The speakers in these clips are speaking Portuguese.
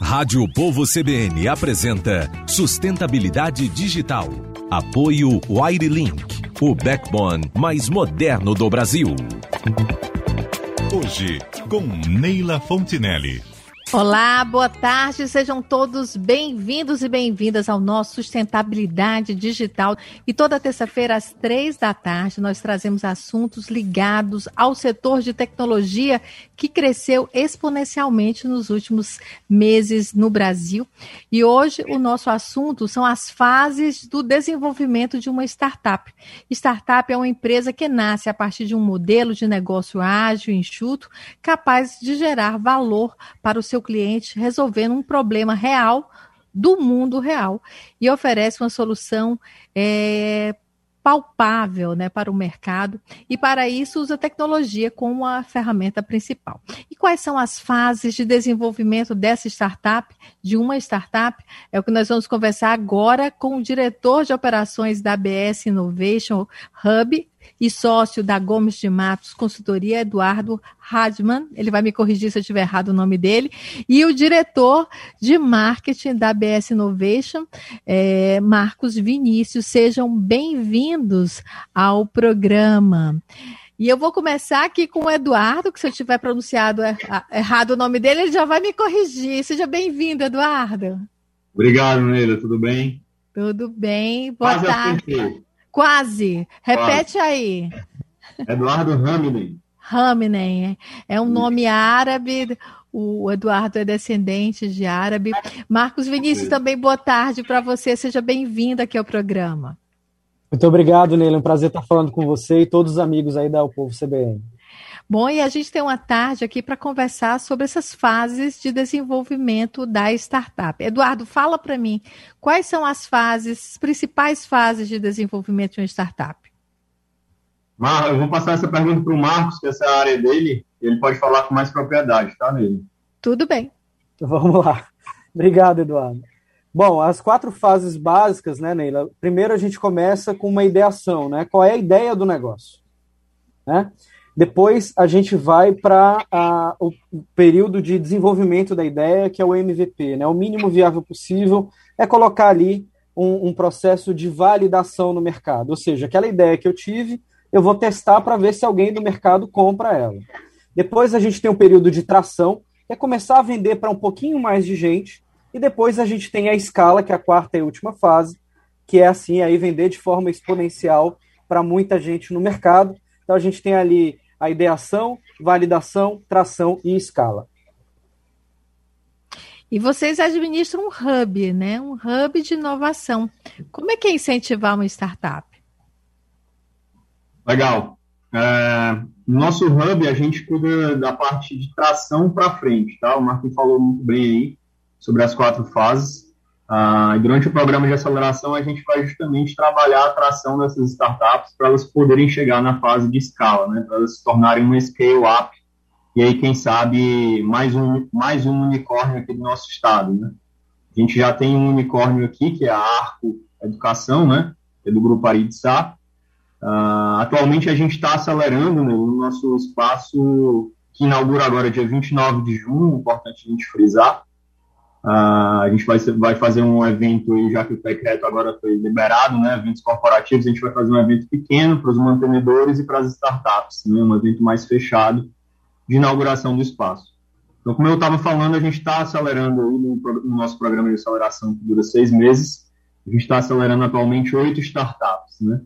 Rádio Povo CBN apresenta Sustentabilidade Digital. Apoio Wirelink, o backbone mais moderno do Brasil. Hoje, com Neila Fontinelli. Olá, boa tarde, sejam todos bem-vindos e bem-vindas ao nosso Sustentabilidade Digital. E toda terça-feira, às três da tarde, nós trazemos assuntos ligados ao setor de tecnologia que cresceu exponencialmente nos últimos meses no Brasil. E hoje o nosso assunto são as fases do desenvolvimento de uma startup. Startup é uma empresa que nasce a partir de um modelo de negócio ágil, enxuto, capaz de gerar valor para o seu seu cliente resolvendo um problema real do mundo real e oferece uma solução é, palpável né, para o mercado e para isso usa tecnologia como a ferramenta principal. E quais são as fases de desenvolvimento dessa startup, de uma startup? É o que nós vamos conversar agora com o diretor de operações da ABS Innovation Hub, e sócio da Gomes de Matos Consultoria, Eduardo Radman. Ele vai me corrigir se eu tiver errado o nome dele. E o diretor de marketing da BS Innovation, é, Marcos Vinícius. Sejam bem-vindos ao programa. E eu vou começar aqui com o Eduardo, que se eu tiver pronunciado er errado o nome dele, ele já vai me corrigir. Seja bem-vindo, Eduardo. Obrigado, Neila. Tudo bem? Tudo bem. Boa Quase tarde. Quase. Repete Quase. aí. Eduardo Raminen. Raminen. É um nome árabe. O Eduardo é descendente de árabe. Marcos Vinícius, também boa tarde para você. Seja bem-vindo aqui ao programa. Muito obrigado, Neila. É um prazer estar falando com você e todos os amigos aí da O Povo CBN. Bom, e a gente tem uma tarde aqui para conversar sobre essas fases de desenvolvimento da startup. Eduardo, fala para mim quais são as fases, as principais fases de desenvolvimento de uma startup. Mar, eu vou passar essa pergunta para o Marcos, que essa é a área dele, ele pode falar com mais propriedade, tá, nele? Tudo bem. Vamos lá. Obrigado, Eduardo. Bom, as quatro fases básicas, né, Neila? Primeiro a gente começa com uma ideação, né? Qual é a ideia do negócio? Né? Depois a gente vai para o período de desenvolvimento da ideia, que é o MVP, né? O mínimo viável possível é colocar ali um, um processo de validação no mercado. Ou seja, aquela ideia que eu tive, eu vou testar para ver se alguém do mercado compra ela. Depois a gente tem um período de tração, que é começar a vender para um pouquinho mais de gente. E depois a gente tem a escala, que é a quarta e última fase, que é assim, aí vender de forma exponencial para muita gente no mercado. Então a gente tem ali a ideação, validação, tração e escala. E vocês administram um hub, né? Um hub de inovação. Como é que é incentivar uma startup? Legal. É, no nosso hub, a gente cuida da parte de tração para frente, tá? O Marco falou muito bem aí sobre as quatro fases. Ah, durante o programa de aceleração, a gente vai justamente trabalhar a atração dessas startups para elas poderem chegar na fase de escala, né, para elas se tornarem uma scale-up, e aí, quem sabe, mais um, mais um unicórnio aqui do nosso estado. Né? A gente já tem um unicórnio aqui, que é a Arco Educação, né, que é do Grupo Aritsá. Ah, atualmente, a gente está acelerando né, no nosso espaço, que inaugura agora dia 29 de junho, importante a gente frisar, Uh, a gente vai, vai fazer um evento já que o decreto agora foi liberado, né, eventos corporativos, a gente vai fazer um evento pequeno para os mantenedores e para as startups, né, um evento mais fechado de inauguração do espaço. Então, como eu estava falando, a gente está acelerando no, no, nosso programa de aceleração que dura seis meses, a gente está acelerando atualmente oito startups, né.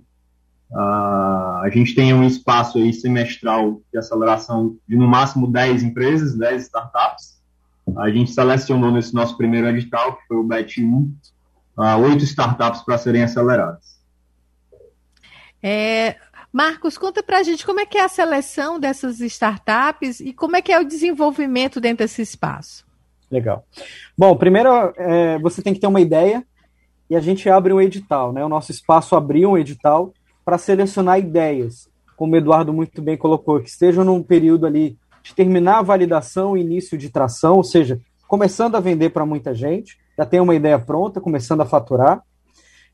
Uh, a gente tem um espaço aí semestral de aceleração de no máximo 10 empresas, 10 startups, a gente selecionou nesse nosso primeiro edital, que foi o BET1, oito startups para serem aceleradas. É, Marcos, conta para a gente como é que é a seleção dessas startups e como é que é o desenvolvimento dentro desse espaço. Legal. Bom, primeiro é, você tem que ter uma ideia e a gente abre um edital, né? O nosso espaço abriu um edital para selecionar ideias, como o Eduardo muito bem colocou, que estejam num período ali de terminar a validação e início de tração, ou seja, começando a vender para muita gente, já tem uma ideia pronta, começando a faturar,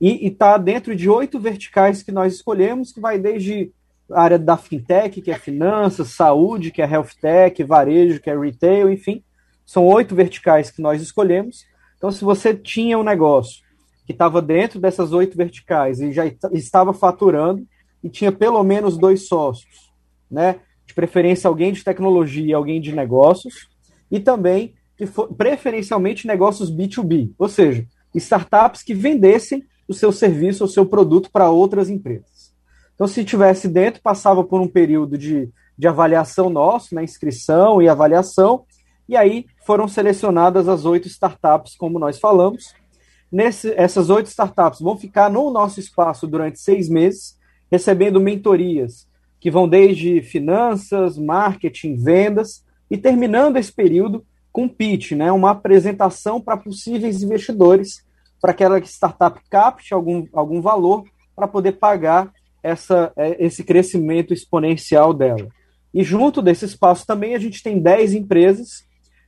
e está dentro de oito verticais que nós escolhemos, que vai desde a área da fintech, que é finanças, saúde, que é health tech, varejo, que é retail, enfim. São oito verticais que nós escolhemos. Então, se você tinha um negócio que estava dentro dessas oito verticais e já estava faturando e tinha pelo menos dois sócios, né? De preferência alguém de tecnologia alguém de negócios, e também que preferencialmente negócios B2B, ou seja, startups que vendessem o seu serviço ou seu produto para outras empresas. Então, se tivesse dentro, passava por um período de, de avaliação nosso, na inscrição e avaliação, e aí foram selecionadas as oito startups, como nós falamos. Nesse, essas oito startups vão ficar no nosso espaço durante seis meses, recebendo mentorias que vão desde finanças, marketing, vendas, e terminando esse período com pitch, né, uma apresentação para possíveis investidores, para que aquela startup capte algum, algum valor para poder pagar essa, é, esse crescimento exponencial dela. E junto desse espaço também a gente tem 10 empresas,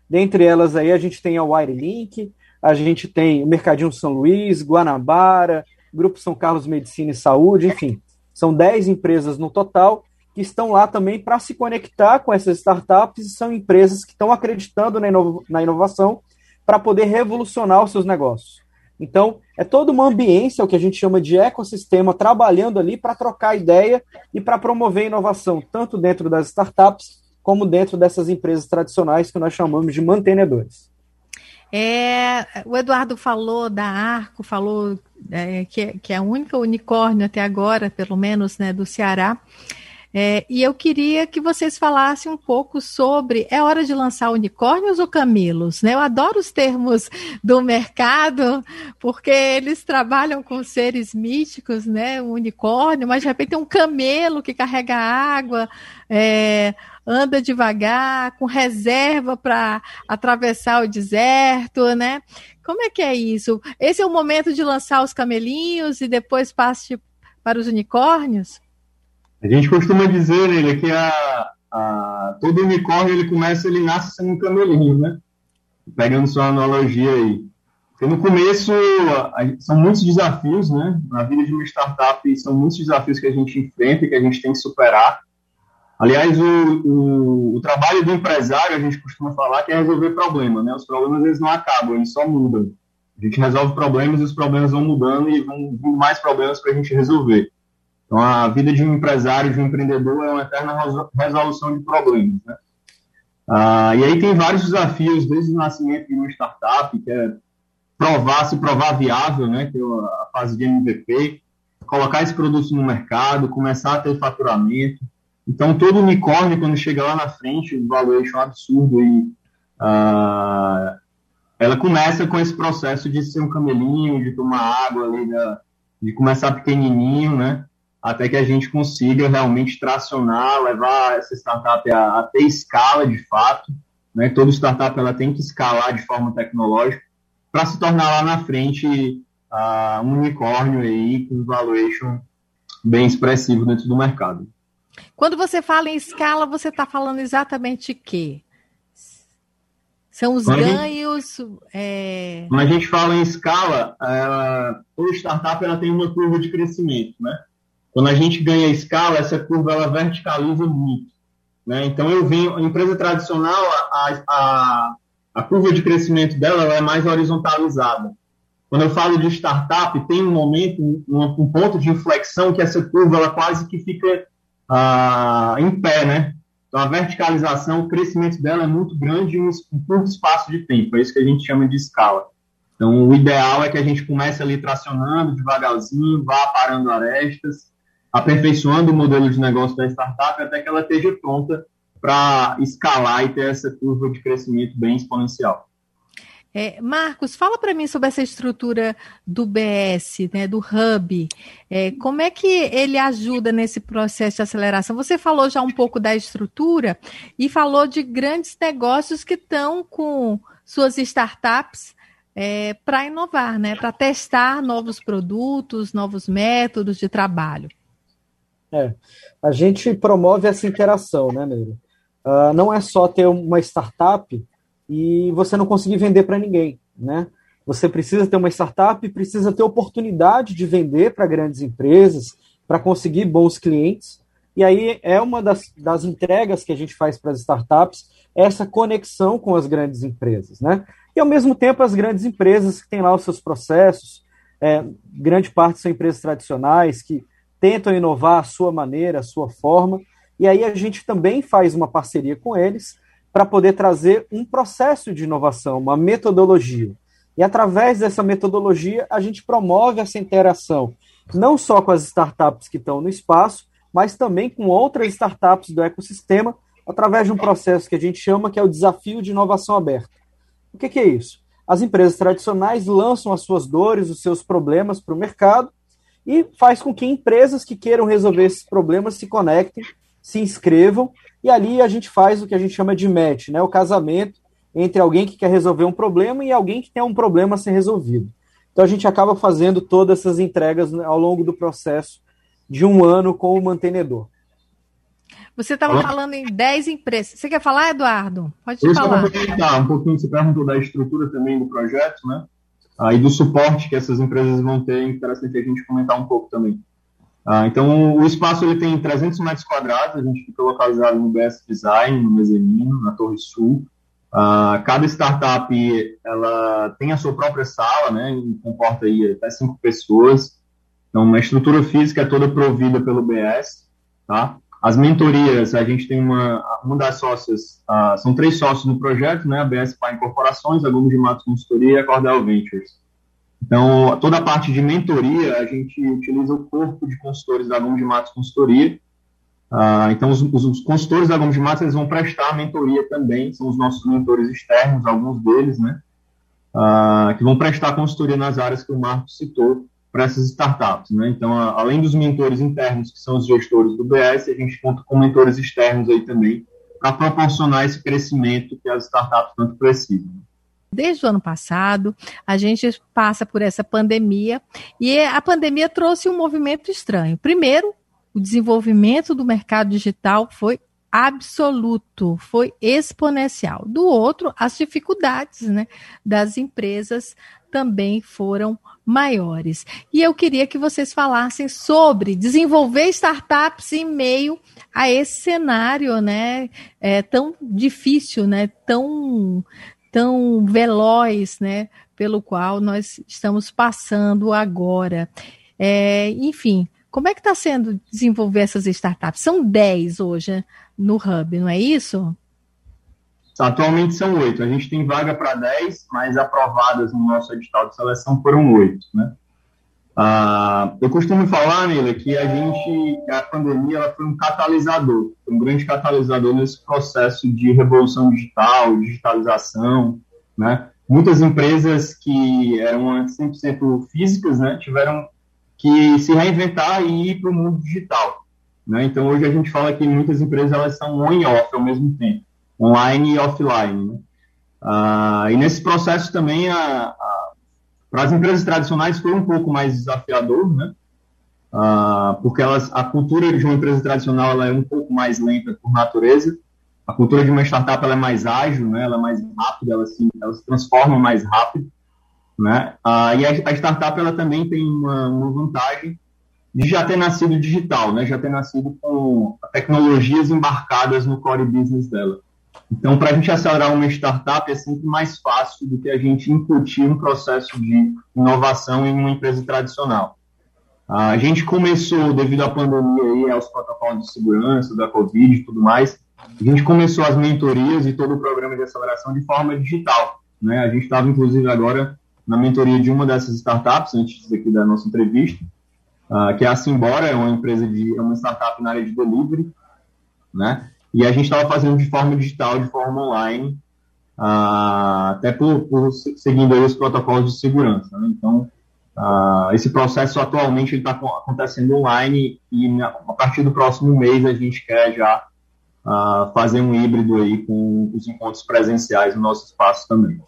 dentre elas aí a gente tem a Wirelink, a gente tem o Mercadinho São Luís, Guanabara, Grupo São Carlos Medicina e Saúde, enfim, são 10 empresas no total que estão lá também para se conectar com essas startups e são empresas que estão acreditando na, inova na inovação para poder revolucionar os seus negócios. Então, é toda uma ambiência, o que a gente chama de ecossistema, trabalhando ali para trocar ideia e para promover inovação, tanto dentro das startups como dentro dessas empresas tradicionais que nós chamamos de mantenedores. É, o Eduardo falou da Arco, falou é, que, que é a única unicórnio até agora, pelo menos, né, do Ceará. É, e eu queria que vocês falassem um pouco sobre é hora de lançar unicórnios ou camelos? Né? Eu adoro os termos do mercado, porque eles trabalham com seres místicos, né? Um unicórnio, mas de repente tem um camelo que carrega água, é, anda devagar, com reserva para atravessar o deserto, né? Como é que é isso? Esse é o momento de lançar os camelinhos e depois passe para os unicórnios? A gente costuma dizer né, que a, a, todo unicórnio ele começa, ele nasce sendo um camelinho, né? Pegando sua analogia aí. Porque no começo são muitos desafios, né? Na vida de uma startup são muitos desafios que a gente enfrenta e que a gente tem que superar. Aliás, o, o, o, trabalho do empresário, a gente costuma falar que é resolver problemas, né? Os problemas eles não acabam, eles só mudam. A gente resolve problemas e os problemas vão mudando e vão vindo mais problemas para a gente resolver. Então, a vida de um empresário, de um empreendedor, é uma eterna resolução de problemas. Né? Ah, e aí tem vários desafios, desde o nascimento de uma startup, que é provar, se provar viável, né, que é a fase de MVP, colocar esse produto no mercado, começar a ter faturamento. Então, todo unicórnio, quando chega lá na frente, o valuation é absurdo e ah, ela começa com esse processo de ser um camelinho, de tomar água ali, de começar pequenininho, né? até que a gente consiga realmente tracionar, levar essa startup a, a ter escala de fato. Né? Toda startup ela tem que escalar de forma tecnológica para se tornar lá na frente uh, um unicórnio aí com valuation bem expressivo dentro do mercado. Quando você fala em escala, você está falando exatamente o quê? São os quando ganhos. A gente, é... Quando a gente fala em escala, toda startup ela tem uma curva de crescimento, né? Quando a gente ganha escala, essa curva ela verticaliza muito. Né? Então, eu venho, a empresa tradicional, a, a, a curva de crescimento dela é mais horizontalizada. Quando eu falo de startup, tem um momento, um, um ponto de inflexão que essa curva ela quase que fica ah, em pé, né? Então, a verticalização, o crescimento dela é muito grande em um curto espaço de tempo. É isso que a gente chama de escala. Então, o ideal é que a gente comece ali tracionando devagarzinho, vá parando arestas, aperfeiçoando o modelo de negócio da startup até que ela esteja pronta para escalar e ter essa curva de crescimento bem exponencial. É, Marcos, fala para mim sobre essa estrutura do BS, né, do Hub. É, como é que ele ajuda nesse processo de aceleração? Você falou já um pouco da estrutura e falou de grandes negócios que estão com suas startups é, para inovar, né, para testar novos produtos, novos métodos de trabalho. É, a gente promove essa interação, né, Neiro? Uh, não é só ter uma startup e você não conseguir vender para ninguém, né? Você precisa ter uma startup, precisa ter oportunidade de vender para grandes empresas, para conseguir bons clientes. E aí é uma das, das entregas que a gente faz para as startups, essa conexão com as grandes empresas, né? E ao mesmo tempo as grandes empresas que têm lá os seus processos, é, grande parte são empresas tradicionais que tentam inovar a sua maneira, a sua forma, e aí a gente também faz uma parceria com eles para poder trazer um processo de inovação, uma metodologia. E através dessa metodologia, a gente promove essa interação, não só com as startups que estão no espaço, mas também com outras startups do ecossistema, através de um processo que a gente chama que é o desafio de inovação aberta. O que, que é isso? As empresas tradicionais lançam as suas dores, os seus problemas para o mercado e faz com que empresas que queiram resolver esses problemas se conectem, se inscrevam e ali a gente faz o que a gente chama de match, né? O casamento entre alguém que quer resolver um problema e alguém que tem um problema a ser resolvido. Então a gente acaba fazendo todas essas entregas ao longo do processo de um ano com o mantenedor. Você estava falando em 10 empresas. Você quer falar, Eduardo? Pode Eu falar. Tá, um pouquinho, você perguntou da estrutura também do projeto, né? Ah, e do suporte que essas empresas vão ter, é interessante a gente comentar um pouco também. Ah, então, o espaço ele tem 300 metros quadrados, a gente fica localizado no BS Design, no Mezanino, na Torre Sul. Uh, cada startup ela tem a sua própria sala, né, e comporta aí até cinco pessoas. Então, uma estrutura física é toda provida pelo BS, tá? As mentorias, a gente tem uma, uma das sócias, uh, são três sócios no projeto, né, a BS Pai Incorporações, a Gomes de Matos Consultoria e a Cordel Ventures. Então, toda a parte de mentoria, a gente utiliza o corpo de consultores da Gomes de Matos Consultoria, ah, então, os, os, consultores da Gomes de Matos eles vão prestar mentoria também, são os nossos mentores externos, alguns deles, né? Ah, que vão prestar consultoria nas áreas que o Marcos citou para essas startups, né? Então, a, além dos mentores internos, que são os gestores do BS, a gente conta com mentores externos aí também, para proporcionar esse crescimento que as startups tanto precisam. Desde o ano passado, a gente passa por essa pandemia e a pandemia trouxe um movimento estranho. Primeiro, o desenvolvimento do mercado digital foi absoluto, foi exponencial. Do outro, as dificuldades né, das empresas também foram maiores. E eu queria que vocês falassem sobre desenvolver startups em meio a esse cenário né, é, tão difícil, né, tão, tão veloz, né, pelo qual nós estamos passando agora. É, enfim, como é que está sendo desenvolver essas startups? São 10 hoje no Hub, não é isso? Atualmente são oito. A gente tem vaga para 10, mas aprovadas no nosso edital de seleção foram oito, né? Ah, eu costumo falar, Nila, que a gente, a pandemia, ela foi um catalisador, um grande catalisador nesse processo de revolução digital, digitalização, né? Muitas empresas que eram antes 100% físicas, né, tiveram que se reinventar e ir para o mundo digital. Né? Então, hoje a gente fala que muitas empresas elas são on e off ao mesmo tempo, online e offline. Né? Ah, e nesse processo também, a, a, para as empresas tradicionais foi um pouco mais desafiador, né? Ah, porque elas, a cultura de uma empresa tradicional ela é um pouco mais lenta por natureza, a cultura de uma startup ela é mais ágil, né? ela é mais rápida, ela se, ela se transforma mais rápido. Né? Ah, e a, a, startup ela também tem uma, uma, vantagem de já ter nascido digital, né? já ter nascido com tecnologias embarcadas no core business dela. Então, para a gente acelerar uma startup é sempre mais fácil do que a gente incutir um processo de inovação em uma empresa tradicional. A gente começou, devido à pandemia e aos protocolos de segurança, da Covid e tudo mais, a gente começou as mentorias e todo o programa de aceleração de forma digital. Né? A gente estava, inclusive, agora na mentoria de uma dessas startups, antes aqui da nossa entrevista, uh, que é a Simbora, é uma empresa de, é uma startup na área de delivery, né? E a gente estava fazendo de forma digital, de forma online, uh, até por, por, seguindo os protocolos de segurança. Né? Então, uh, esse processo atualmente está acontecendo online e a partir do próximo mês a gente quer já fazer um híbrido aí com os encontros presenciais no nosso espaço também.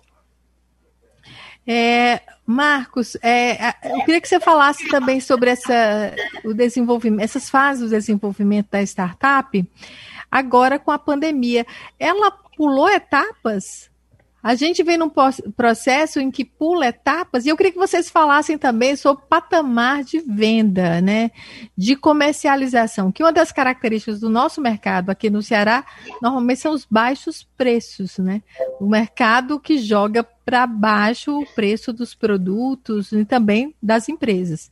É, Marcos, é, eu queria que você falasse também sobre essa, o desenvolvimento, essas fases do desenvolvimento da startup, agora com a pandemia. Ela pulou etapas? A gente vem num processo em que pula etapas, e eu queria que vocês falassem também sobre patamar de venda, né? De comercialização, que uma das características do nosso mercado aqui no Ceará, normalmente são os baixos preços, né? O mercado que joga para baixo o preço dos produtos e também das empresas.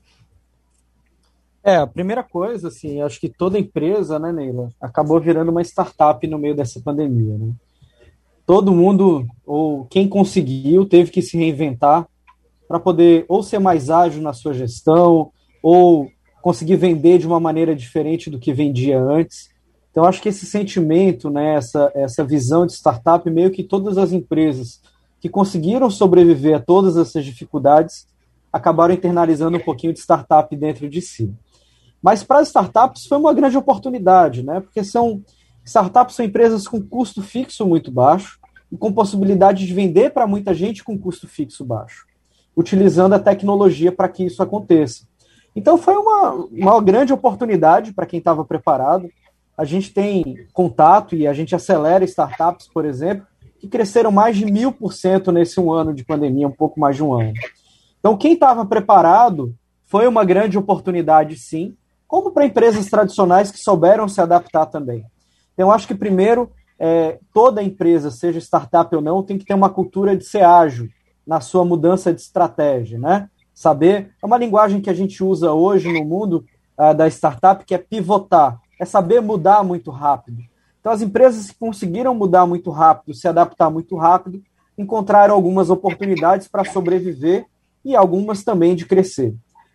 É, a primeira coisa, assim, acho que toda empresa, né, Neila, acabou virando uma startup no meio dessa pandemia, né? Todo mundo, ou quem conseguiu, teve que se reinventar para poder ou ser mais ágil na sua gestão, ou conseguir vender de uma maneira diferente do que vendia antes. Então, acho que esse sentimento, né, essa, essa visão de startup, meio que todas as empresas que conseguiram sobreviver a todas essas dificuldades acabaram internalizando um pouquinho de startup dentro de si. Mas para as startups foi uma grande oportunidade, né? Porque são startups são empresas com custo fixo muito baixo e com possibilidade de vender para muita gente com custo fixo baixo, utilizando a tecnologia para que isso aconteça. Então foi uma, uma grande oportunidade para quem estava preparado. A gente tem contato e a gente acelera startups, por exemplo, que cresceram mais de mil por cento nesse um ano de pandemia, um pouco mais de um ano. Então, quem estava preparado foi uma grande oportunidade, sim, como para empresas tradicionais que souberam se adaptar também. Então, acho que primeiro, é, toda empresa, seja startup ou não, tem que ter uma cultura de ser ágil na sua mudança de estratégia, né? Saber, é uma linguagem que a gente usa hoje no mundo uh, da startup, que é pivotar, é saber mudar muito rápido. Então, as empresas que conseguiram mudar muito rápido, se adaptar muito rápido, encontraram algumas oportunidades para sobreviver e algumas também de crescer.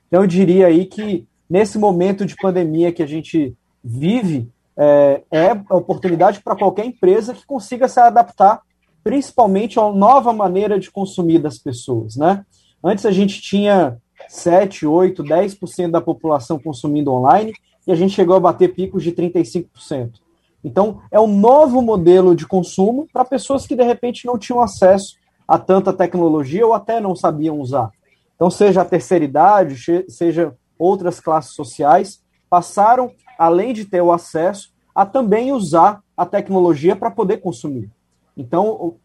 Então, eu diria aí que nesse momento de pandemia que a gente vive, é, é oportunidade para qualquer empresa que consiga se adaptar, principalmente a uma nova maneira de consumir das pessoas, né? Antes a gente tinha 7, 8, 10% da população consumindo online e a gente chegou a bater picos de 35%. Então, é um novo modelo de consumo para pessoas que de repente não tinham acesso a tanta tecnologia ou até não sabiam usar. Então, seja a terceira idade, seja outras classes sociais, passaram, além de ter o acesso, a também usar a tecnologia para poder consumir. Então,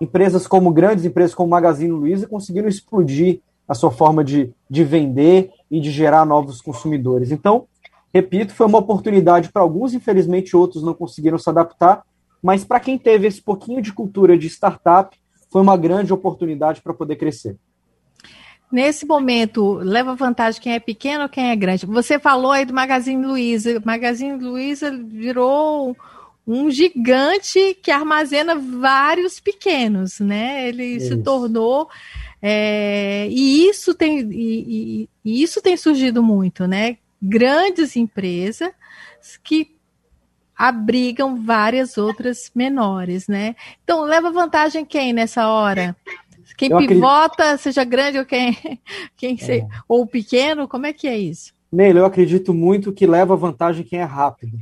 empresas como grandes empresas como Magazine Luiza conseguiram explodir a sua forma de, de vender e de gerar novos consumidores. Então, repito, foi uma oportunidade para alguns, infelizmente outros não conseguiram se adaptar, mas para quem teve esse pouquinho de cultura de startup, foi uma grande oportunidade para poder crescer. Nesse momento, leva vantagem quem é pequeno ou quem é grande? Você falou aí do Magazine Luiza. Magazine Luiza virou um gigante que armazena vários pequenos, né? Ele isso. se tornou. É, e, isso tem, e, e, e isso tem surgido muito, né? Grandes empresas que abrigam várias outras menores, né? Então, leva vantagem quem nessa hora? Quem eu pivota, acredito... seja grande ou quem, quem é. se... ou pequeno, como é que é isso? Neil, eu acredito muito que leva vantagem quem é rápido.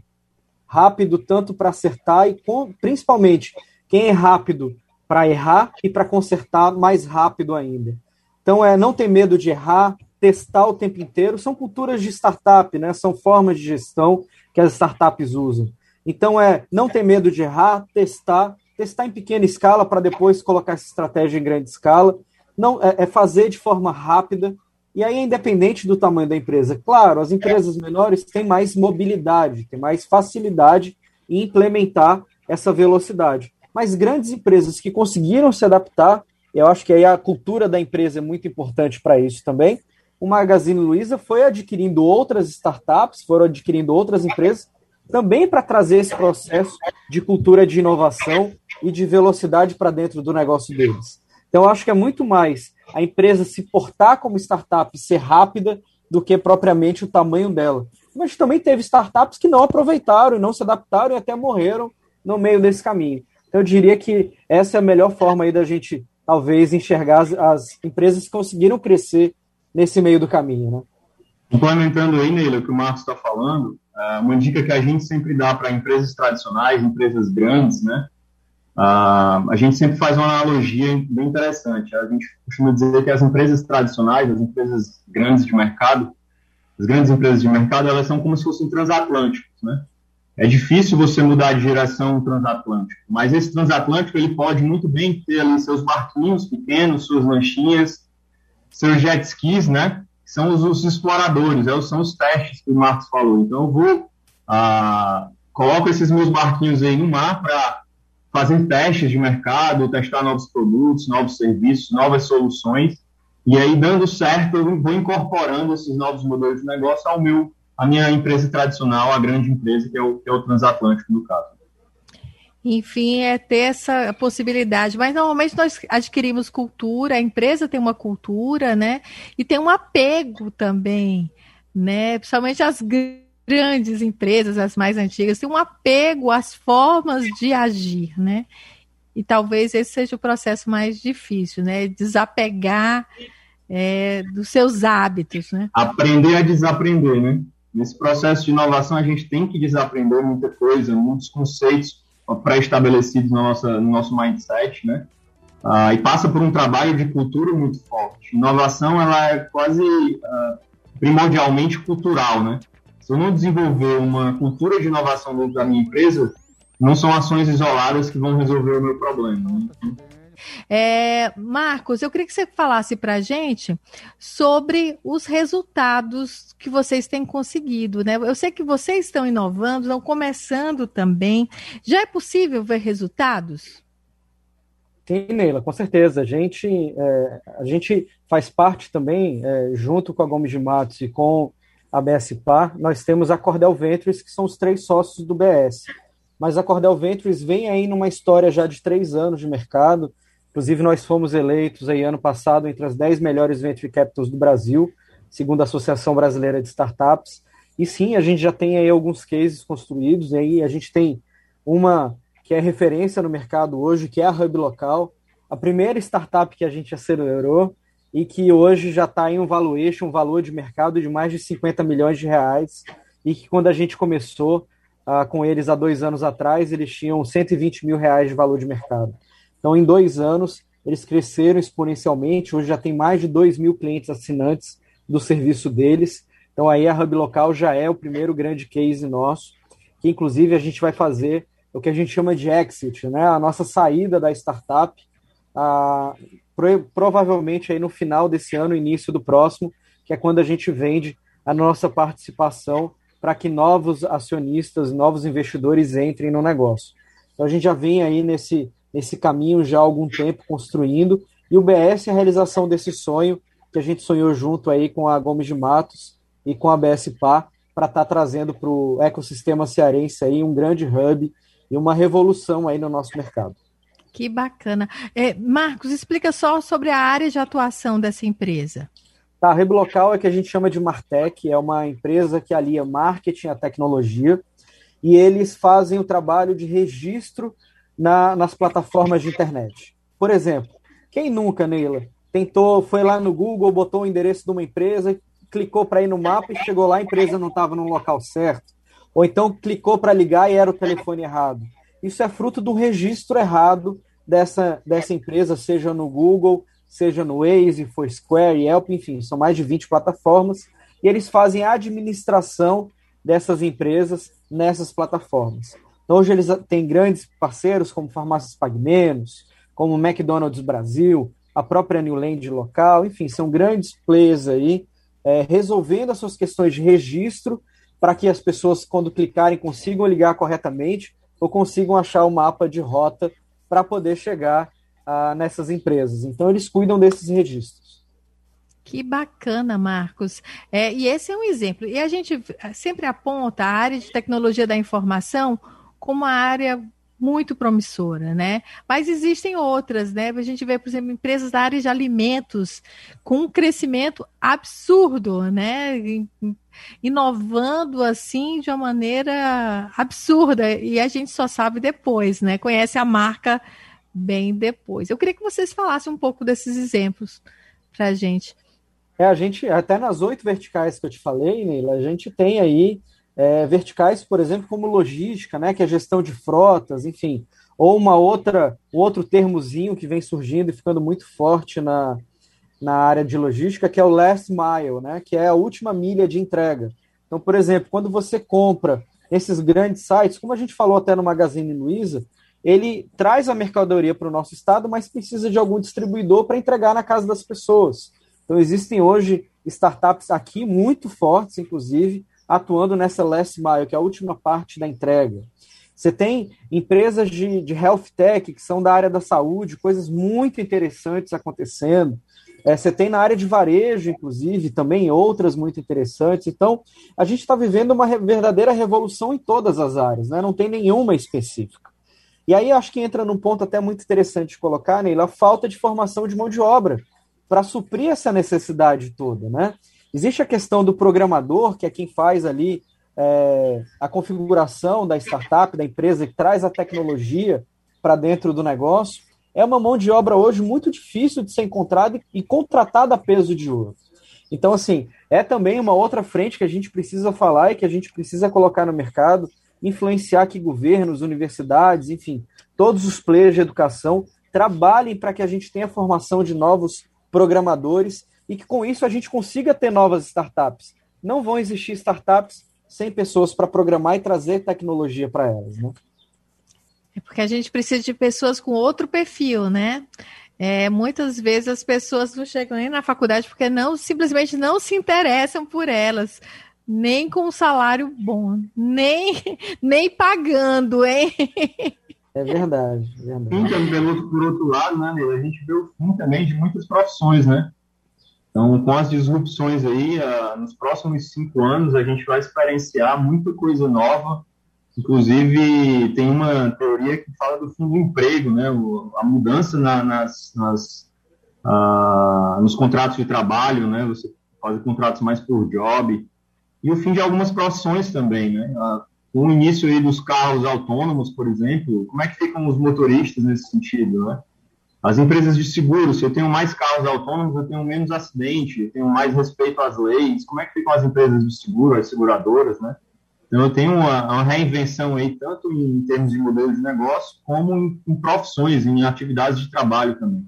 Rápido tanto para acertar e com... principalmente quem é rápido para errar e para consertar mais rápido ainda. Então é não ter medo de errar, testar o tempo inteiro. São culturas de startup, né? São formas de gestão que as startups usam. Então é não ter medo de errar, testar testar em pequena escala para depois colocar essa estratégia em grande escala. Não é, é, fazer de forma rápida e aí independente do tamanho da empresa. Claro, as empresas menores têm mais mobilidade, têm mais facilidade em implementar essa velocidade. Mas grandes empresas que conseguiram se adaptar, eu acho que aí a cultura da empresa é muito importante para isso também. O Magazine Luiza foi adquirindo outras startups, foram adquirindo outras empresas também para trazer esse processo de cultura de inovação e de velocidade para dentro do negócio deles. Então, acho que é muito mais a empresa se portar como startup, ser rápida, do que propriamente o tamanho dela. Mas também teve startups que não aproveitaram e não se adaptaram e até morreram no meio desse caminho. Então, eu diria que essa é a melhor forma aí da gente, talvez, enxergar as, as empresas que conseguiram crescer nesse meio do caminho, né? Complementando aí, Neila, o que o Marcos está falando, é, uma dica que a gente sempre dá para empresas tradicionais, empresas grandes, né? Uh, a gente sempre faz uma analogia bem interessante. A gente costuma dizer que as empresas tradicionais, as empresas grandes de mercado, as grandes empresas de mercado, elas são como se fossem transatlânticos, né? é difícil você mudar de geração transatlântico, mas esse transatlântico ele pode muito bem ter ali seus barquinhos pequenos, suas lanchinhas, seus jet skis, né? São os, os exploradores, é, são os testes que o Marcos falou. Então eu vou ah, coloco esses meus barquinhos aí no mar para fazer testes de mercado, testar novos produtos, novos serviços, novas soluções. E aí, dando certo, eu vou incorporando esses novos modelos de negócio ao meu a minha empresa tradicional, a grande empresa, que é o, que é o transatlântico, no caso. Enfim, é ter essa possibilidade. Mas normalmente nós adquirimos cultura, a empresa tem uma cultura, né? E tem um apego também, né? Principalmente as grandes empresas, as mais antigas, têm um apego às formas de agir, né? E talvez esse seja o processo mais difícil, né? Desapegar é, dos seus hábitos, né? Aprender a desaprender, né? Nesse processo de inovação, a gente tem que desaprender muita coisa, muitos conceitos pré-estabelecidos no, no nosso mindset, né? Ah, e passa por um trabalho de cultura muito forte. Inovação, ela é quase ah, primordialmente cultural, né? Se eu não desenvolver uma cultura de inovação dentro da minha empresa, não são ações isoladas que vão resolver o meu problema. Né? É, Marcos, eu queria que você falasse para a gente sobre os resultados que vocês têm conseguido, né? Eu sei que vocês estão inovando, estão começando também. Já é possível ver resultados? Sim, Neila, com certeza. A gente, é, a gente faz parte também, é, junto com a Gomes de Matos e com a BSPA, nós temos a Cordel Ventures, que são os três sócios do BS. Mas a Cordel Ventures vem aí numa história já de três anos de mercado, Inclusive, nós fomos eleitos aí ano passado entre as 10 melhores venture capitals do Brasil, segundo a Associação Brasileira de Startups. E sim, a gente já tem aí alguns cases construídos, aí a gente tem uma que é referência no mercado hoje, que é a Hub Local, a primeira startup que a gente acelerou e que hoje já está em um valuation, um valor de mercado de mais de 50 milhões de reais, e que quando a gente começou uh, com eles há dois anos atrás, eles tinham 120 mil reais de valor de mercado. Então, em dois anos, eles cresceram exponencialmente. Hoje já tem mais de 2 mil clientes assinantes do serviço deles. Então, aí a Hub Local já é o primeiro grande case nosso, que inclusive a gente vai fazer o que a gente chama de exit, né? a nossa saída da startup, a, pro, provavelmente aí no final desse ano, início do próximo, que é quando a gente vende a nossa participação para que novos acionistas, novos investidores entrem no negócio. Então a gente já vem aí nesse nesse caminho já há algum tempo construindo. E o BS é a realização desse sonho que a gente sonhou junto aí com a Gomes de Matos e com a BSPA para estar tá trazendo para o ecossistema cearense aí um grande hub e uma revolução aí no nosso mercado. Que bacana. É, Marcos, explica só sobre a área de atuação dessa empresa. Tá, a Hub Local é que a gente chama de Martech, é uma empresa que alia marketing à tecnologia e eles fazem o trabalho de registro na, nas plataformas de internet. Por exemplo, quem nunca, Neila, tentou, foi lá no Google, botou o endereço de uma empresa, clicou para ir no mapa e chegou lá, a empresa não estava no local certo. Ou então clicou para ligar e era o telefone errado. Isso é fruto do registro errado dessa, dessa empresa, seja no Google, seja no Waze, Foursquare, Yelp, enfim, são mais de 20 plataformas, e eles fazem a administração dessas empresas nessas plataformas. Então, hoje eles têm grandes parceiros como Farmácias Pagmenos, como McDonald's Brasil, a própria Newland local, enfim, são grandes players aí, é, resolvendo as suas questões de registro para que as pessoas, quando clicarem, consigam ligar corretamente ou consigam achar o mapa de rota para poder chegar ah, nessas empresas. Então, eles cuidam desses registros. Que bacana, Marcos. É, e esse é um exemplo. E a gente sempre aponta a área de tecnologia da informação como uma área muito promissora, né? Mas existem outras, né? A gente vê, por exemplo, empresas da área de alimentos com um crescimento absurdo, né? Inovando assim de uma maneira absurda e a gente só sabe depois, né? Conhece a marca bem depois. Eu queria que vocês falassem um pouco desses exemplos para a gente. É, a gente, até nas oito verticais que eu te falei, Neila, a gente tem aí é, verticais, por exemplo, como logística, né, que é gestão de frotas, enfim, ou uma outra, outro termozinho que vem surgindo e ficando muito forte na, na área de logística, que é o last mile, né, que é a última milha de entrega. Então, por exemplo, quando você compra nesses grandes sites, como a gente falou até no Magazine Luiza, ele traz a mercadoria para o nosso estado, mas precisa de algum distribuidor para entregar na casa das pessoas. Então, existem hoje startups aqui muito fortes, inclusive, atuando nessa last mile, que é a última parte da entrega. Você tem empresas de, de health tech, que são da área da saúde, coisas muito interessantes acontecendo. É, você tem na área de varejo, inclusive, também outras muito interessantes. Então, a gente está vivendo uma verdadeira revolução em todas as áreas, né? não tem nenhuma específica. E aí acho que entra num ponto até muito interessante de colocar, Neila, a falta de formação de mão de obra para suprir essa necessidade toda, né? Existe a questão do programador, que é quem faz ali é, a configuração da startup, da empresa, que traz a tecnologia para dentro do negócio. É uma mão de obra hoje muito difícil de ser encontrada e contratada a peso de ouro. Então, assim, é também uma outra frente que a gente precisa falar e que a gente precisa colocar no mercado, influenciar que governos, universidades, enfim, todos os players de educação trabalhem para que a gente tenha formação de novos programadores e que com isso a gente consiga ter novas startups. Não vão existir startups sem pessoas para programar e trazer tecnologia para elas, né? É porque a gente precisa de pessoas com outro perfil, né? É, muitas vezes as pessoas não chegam nem na faculdade porque não simplesmente não se interessam por elas, nem com um salário bom, nem, nem pagando, hein? É verdade, é verdade. Sim, pelo, por outro lado, né, a gente vê o fim também de muitas profissões, né? Então, com as disrupções aí, uh, nos próximos cinco anos, a gente vai experienciar muita coisa nova. Inclusive, tem uma teoria que fala do fim do emprego, né? A mudança na, nas, nas uh, nos contratos de trabalho, né? Você faz contratos mais por job. E o fim de algumas profissões também, né? Com o início aí dos carros autônomos, por exemplo, como é que ficam os motoristas nesse sentido, né? As empresas de seguro, se eu tenho mais carros autônomos, eu tenho menos acidente, eu tenho mais respeito às leis. Como é que ficam as empresas de seguro, as seguradoras, né? Então, eu tenho uma, uma reinvenção aí, tanto em termos de modelo de negócio, como em, em profissões, em atividades de trabalho também.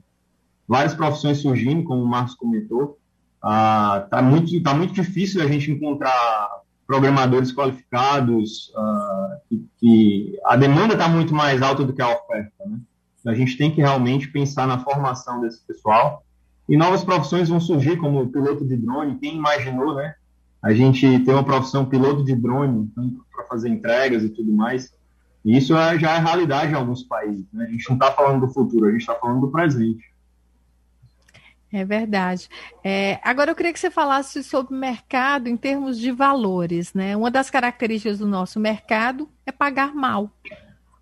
Várias profissões surgindo, como o Marcos comentou. Ah, tá, muito, tá muito difícil a gente encontrar programadores qualificados, uh, que, que, a demanda está muito mais alta do que a oferta. Né? A gente tem que realmente pensar na formação desse pessoal. E novas profissões vão surgir, como piloto de drone. Quem imaginou, né? A gente ter uma profissão piloto de drone para fazer entregas e tudo mais. E isso é, já é realidade em alguns países. Né? A gente não está falando do futuro, a gente está falando do presente. É verdade. É, agora eu queria que você falasse sobre mercado em termos de valores, né? Uma das características do nosso mercado é pagar mal.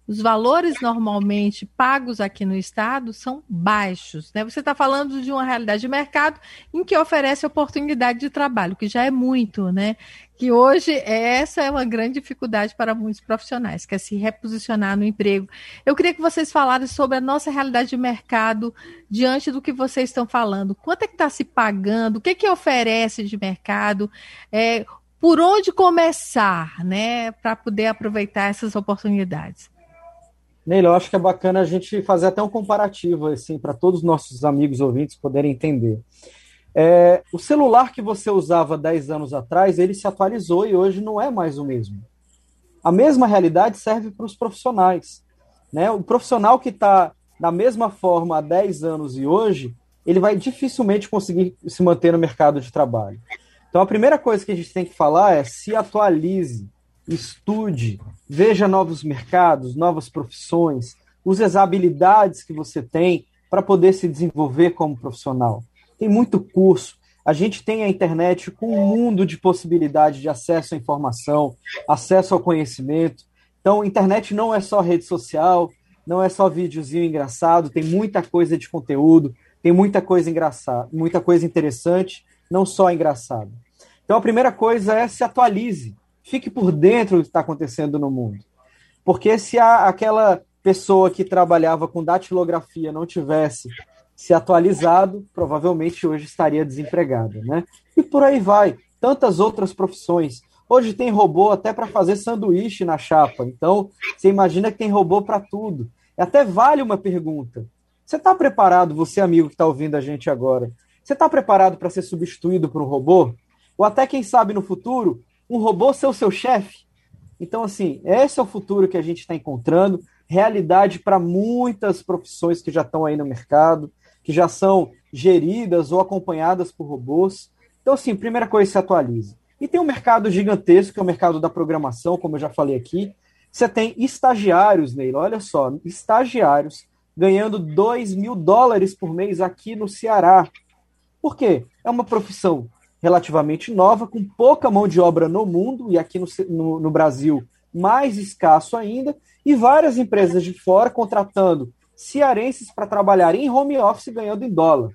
Os valores normalmente pagos aqui no estado são baixos. Né? Você está falando de uma realidade de mercado em que oferece oportunidade de trabalho, que já é muito, né? Que hoje essa é uma grande dificuldade para muitos profissionais, que é se reposicionar no emprego. Eu queria que vocês falassem sobre a nossa realidade de mercado diante do que vocês estão falando. Quanto é que está se pagando? O que, que oferece de mercado? É, por onde começar, né, para poder aproveitar essas oportunidades? Neil, eu acho que é bacana a gente fazer até um comparativo, assim, para todos os nossos amigos ouvintes poderem entender. É, o celular que você usava 10 anos atrás, ele se atualizou e hoje não é mais o mesmo. A mesma realidade serve para os profissionais. Né? O profissional que está da mesma forma há 10 anos e hoje, ele vai dificilmente conseguir se manter no mercado de trabalho. Então, a primeira coisa que a gente tem que falar é se atualize estude, veja novos mercados, novas profissões, use as habilidades que você tem para poder se desenvolver como profissional. Tem muito curso. A gente tem a internet com um mundo de possibilidade de acesso à informação, acesso ao conhecimento. Então, internet não é só rede social, não é só videozinho engraçado, tem muita coisa de conteúdo, tem muita coisa engraçada, muita coisa interessante, não só engraçado. Então, a primeira coisa é se atualize fique por dentro do que está acontecendo no mundo. Porque se a, aquela pessoa que trabalhava com datilografia não tivesse se atualizado, provavelmente hoje estaria desempregada, né? E por aí vai. Tantas outras profissões. Hoje tem robô até para fazer sanduíche na chapa. Então, você imagina que tem robô para tudo. Até vale uma pergunta. Você está preparado, você amigo que está ouvindo a gente agora, você está preparado para ser substituído por um robô? Ou até, quem sabe, no futuro, um robô ser o seu chefe? Então, assim, esse é o futuro que a gente está encontrando, realidade para muitas profissões que já estão aí no mercado, que já são geridas ou acompanhadas por robôs. Então, assim, primeira coisa, se atualize. E tem um mercado gigantesco, que é o mercado da programação, como eu já falei aqui. Você tem estagiários, Neila, olha só, estagiários ganhando 2 mil dólares por mês aqui no Ceará. Por quê? É uma profissão relativamente nova, com pouca mão de obra no mundo, e aqui no, no, no Brasil mais escasso ainda, e várias empresas de fora contratando cearenses para trabalhar em home office ganhando em dólar.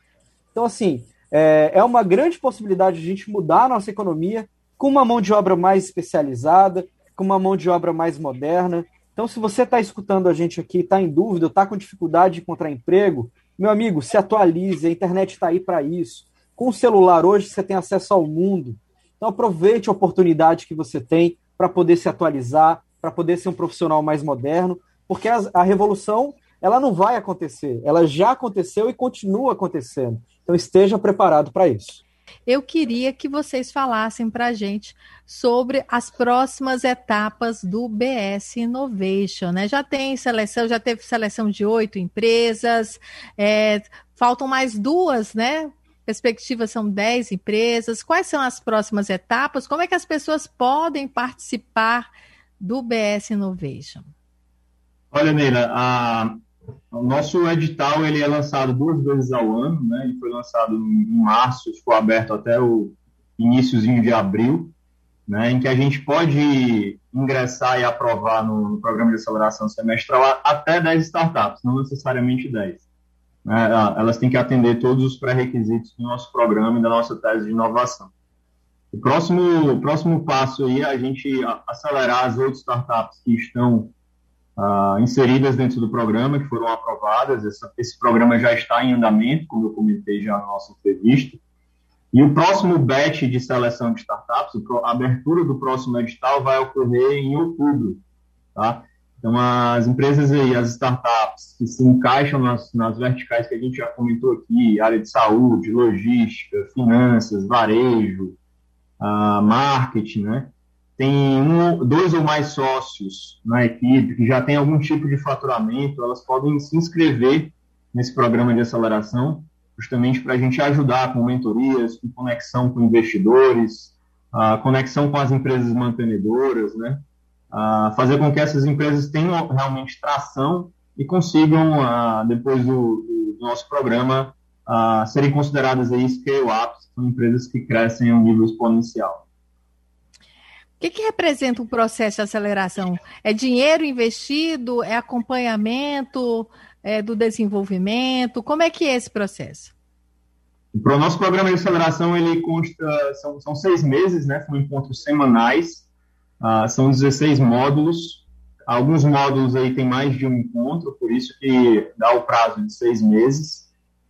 Então, assim, é, é uma grande possibilidade de a gente mudar a nossa economia com uma mão de obra mais especializada, com uma mão de obra mais moderna. Então, se você está escutando a gente aqui, está em dúvida, está com dificuldade de encontrar emprego, meu amigo, se atualize, a internet está aí para isso. Com o celular hoje você tem acesso ao mundo. Então aproveite a oportunidade que você tem para poder se atualizar, para poder ser um profissional mais moderno, porque a, a revolução ela não vai acontecer, ela já aconteceu e continua acontecendo. Então esteja preparado para isso. Eu queria que vocês falassem para a gente sobre as próximas etapas do BS Innovation. Né? Já tem seleção, já teve seleção de oito empresas, é, faltam mais duas, né? Perspectivas são dez empresas. Quais são as próximas etapas? Como é que as pessoas podem participar do BS Innovation? Olha, Neila, a, o nosso edital ele é lançado duas vezes ao ano, né? Ele foi lançado em março, ficou aberto até o iníciozinho de abril, né? Em que a gente pode ingressar e aprovar no, no programa de aceleração semestral até 10 startups, não necessariamente 10. Né? Elas têm que atender todos os pré-requisitos do nosso programa e da nossa tese de inovação. O próximo, o próximo passo aí é a gente acelerar as outras startups que estão uh, inseridas dentro do programa, que foram aprovadas. Essa, esse programa já está em andamento, como eu comentei já na nossa entrevista. E o próximo batch de seleção de startups, a abertura do próximo edital vai ocorrer em outubro, tá? Então, as empresas aí, as startups que se encaixam nas, nas verticais que a gente já comentou aqui, área de saúde, logística, finanças, varejo, uh, marketing, né? tem um, dois ou mais sócios na equipe que já tem algum tipo de faturamento, elas podem se inscrever nesse programa de aceleração, justamente para a gente ajudar com mentorias, com conexão com investidores, a conexão com as empresas mantenedoras, né? A fazer com que essas empresas tenham realmente tração e consigam, depois do, do, nosso programa, serem consideradas aí scale-ups, são empresas que crescem a um nível exponencial que, que representa um processo de aceleração? É dinheiro investido? É acompanhamento é, do desenvolvimento? Como é que é esse processo? Para o nosso programa de aceleração, ele consta, são, são seis meses, né? São encontros semanais, uh, são 16 módulos. Alguns módulos aí tem mais de um encontro, por isso que dá o prazo de seis meses.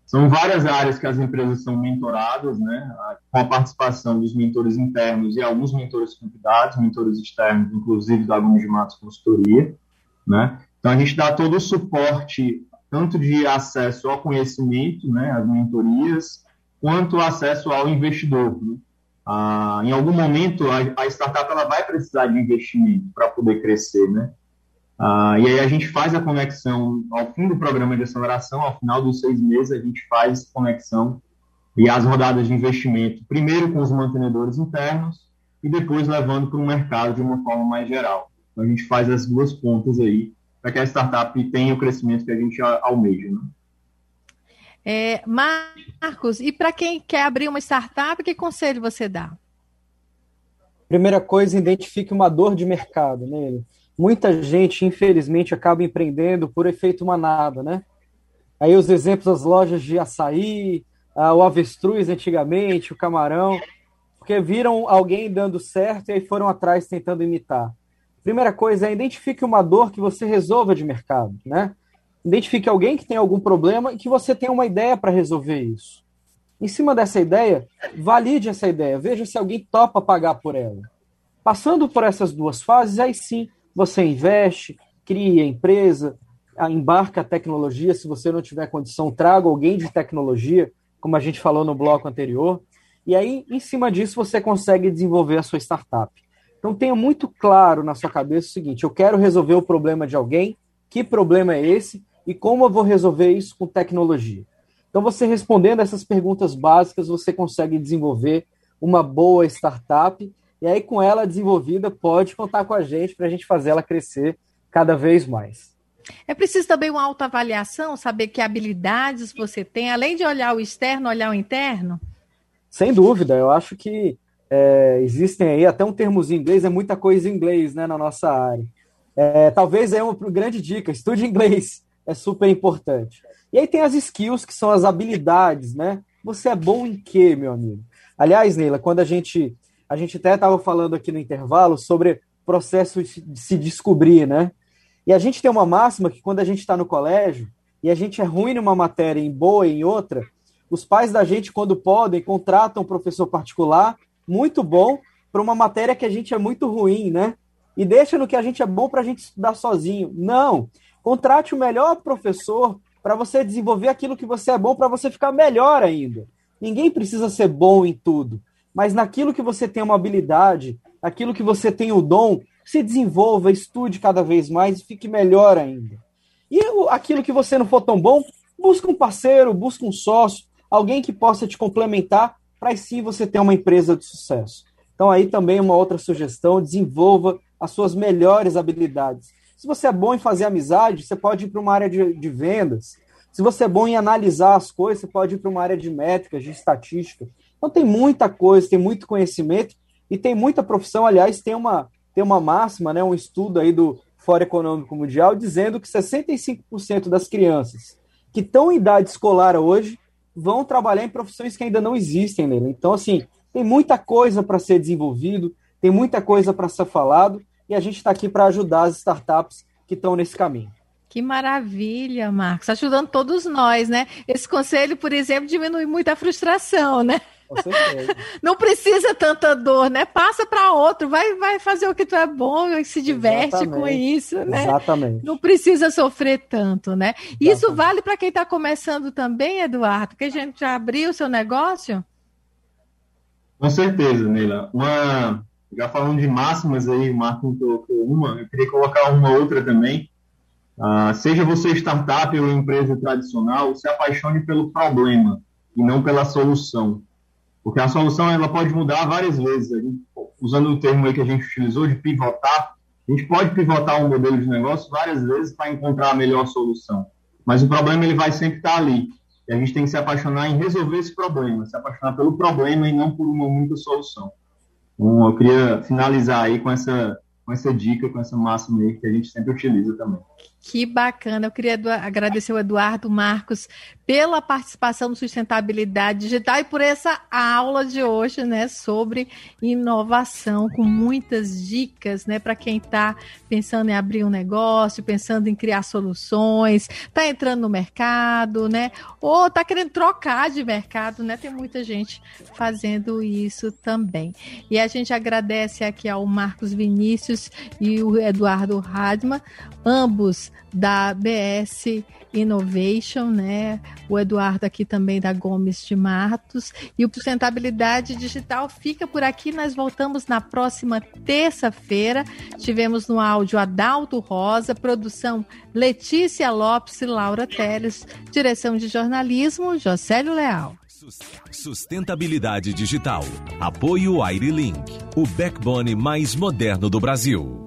São várias áreas que as empresas são mentoradas, né, com a participação dos mentores internos e alguns mentores convidados, mentores externos, inclusive da Gomes de Matos Consultoria, né. Então a gente dá todo o suporte, tanto de acesso ao conhecimento, né, as mentorias, quanto acesso ao investidor. Né. Ah, em algum momento a, a startup ela vai precisar de investimento para poder crescer, né? Ah, e aí a gente faz a conexão ao fim do programa de aceleração, ao final dos seis meses, a gente faz conexão e as rodadas de investimento, primeiro com os mantenedores internos e depois levando para o mercado de uma forma mais geral. Então a gente faz as duas pontas aí para que a startup tenha o crescimento que a gente almeja. Né? É, Marcos, e para quem quer abrir uma startup, que conselho você dá? Primeira coisa, identifique uma dor de mercado, né? muita gente, infelizmente, acaba empreendendo por efeito manada, né? Aí os exemplos das lojas de açaí, o avestruz antigamente, o camarão, porque viram alguém dando certo e aí foram atrás tentando imitar. Primeira coisa é identifique uma dor que você resolva de mercado, né? Identifique alguém que tem algum problema e que você tenha uma ideia para resolver isso. Em cima dessa ideia, valide essa ideia, veja se alguém topa pagar por ela. Passando por essas duas fases, aí sim você investe, cria empresa, embarca a tecnologia. Se você não tiver condição, traga alguém de tecnologia, como a gente falou no bloco anterior. E aí, em cima disso, você consegue desenvolver a sua startup. Então tenha muito claro na sua cabeça o seguinte: eu quero resolver o problema de alguém, que problema é esse e como eu vou resolver isso com tecnologia. Então, você respondendo essas perguntas básicas, você consegue desenvolver uma boa startup e aí, com ela desenvolvida, pode contar com a gente para a gente fazer ela crescer cada vez mais. É preciso também uma autoavaliação, saber que habilidades você tem, além de olhar o externo, olhar o interno? Sem dúvida, eu acho que é, existem aí até um termozinho em inglês, é muita coisa em inglês né, na nossa área. É, talvez é uma grande dica, estude inglês, é super importante. E aí tem as skills, que são as habilidades, né? Você é bom em quê, meu amigo? Aliás, Neila, quando a gente. A gente até estava falando aqui no intervalo sobre processo de se descobrir, né? E a gente tem uma máxima que quando a gente está no colégio e a gente é ruim numa matéria e boa em outra, os pais da gente, quando podem, contratam um professor particular muito bom para uma matéria que a gente é muito ruim, né? E deixa no que a gente é bom para a gente estudar sozinho. Não. Contrate o melhor professor para você desenvolver aquilo que você é bom, para você ficar melhor ainda. Ninguém precisa ser bom em tudo, mas naquilo que você tem uma habilidade, aquilo que você tem o dom, se desenvolva, estude cada vez mais e fique melhor ainda. E aquilo que você não for tão bom, busca um parceiro, busca um sócio, alguém que possa te complementar, para sim você ter uma empresa de sucesso. Então aí também uma outra sugestão, desenvolva as suas melhores habilidades. Se você é bom em fazer amizade, você pode ir para uma área de, de vendas. Se você é bom em analisar as coisas, você pode ir para uma área de métricas, de estatística. Então tem muita coisa, tem muito conhecimento e tem muita profissão. Aliás, tem uma, tem uma máxima, né, um estudo aí do Fórum Econômico Mundial dizendo que 65% das crianças que estão em idade escolar hoje vão trabalhar em profissões que ainda não existem nele. Então, assim, tem muita coisa para ser desenvolvido, tem muita coisa para ser falado e a gente está aqui para ajudar as startups que estão nesse caminho. Que maravilha, Marcos. Ajudando todos nós, né? Esse conselho, por exemplo, diminui muito a frustração, né? Não precisa tanta dor, né? Passa para outro, vai, vai fazer o que tu é bom e se diverte Exatamente. com isso, né? Exatamente. Não precisa sofrer tanto, né? Exatamente. Isso vale para quem está começando também, Eduardo, que a gente já abriu o seu negócio? Com certeza, Neila. Uma, já falando de máximas aí, o Marco colocou uma, eu queria colocar uma outra também. Uh, seja você startup ou empresa tradicional, se apaixone pelo problema e não pela solução. Porque a solução ela pode mudar várias vezes. Gente, usando o termo aí que a gente utilizou de pivotar, a gente pode pivotar um modelo de negócio várias vezes para encontrar a melhor solução. Mas o problema ele vai sempre estar ali. E a gente tem que se apaixonar em resolver esse problema, se apaixonar pelo problema e não por uma única solução. Então, eu queria finalizar aí com essa, com essa dica, com essa máxima aí que a gente sempre utiliza também. Que bacana. Eu queria agradecer o Eduardo Marcos pela participação no Sustentabilidade Digital e por essa aula de hoje, né, sobre inovação, com muitas dicas, né, para quem está pensando em abrir um negócio, pensando em criar soluções, está entrando no mercado, né, ou está querendo trocar de mercado, né, tem muita gente fazendo isso também. E a gente agradece aqui ao Marcos Vinícius e o Eduardo Radman, ambos da BS Innovation, né? O Eduardo aqui também da Gomes de Matos. E o Sustentabilidade Digital fica por aqui. Nós voltamos na próxima terça-feira. Tivemos no áudio Adalto Rosa, produção Letícia Lopes e Laura Teles, direção de jornalismo Josélio Leal. Sustentabilidade Digital. Apoio Airlink, o backbone mais moderno do Brasil.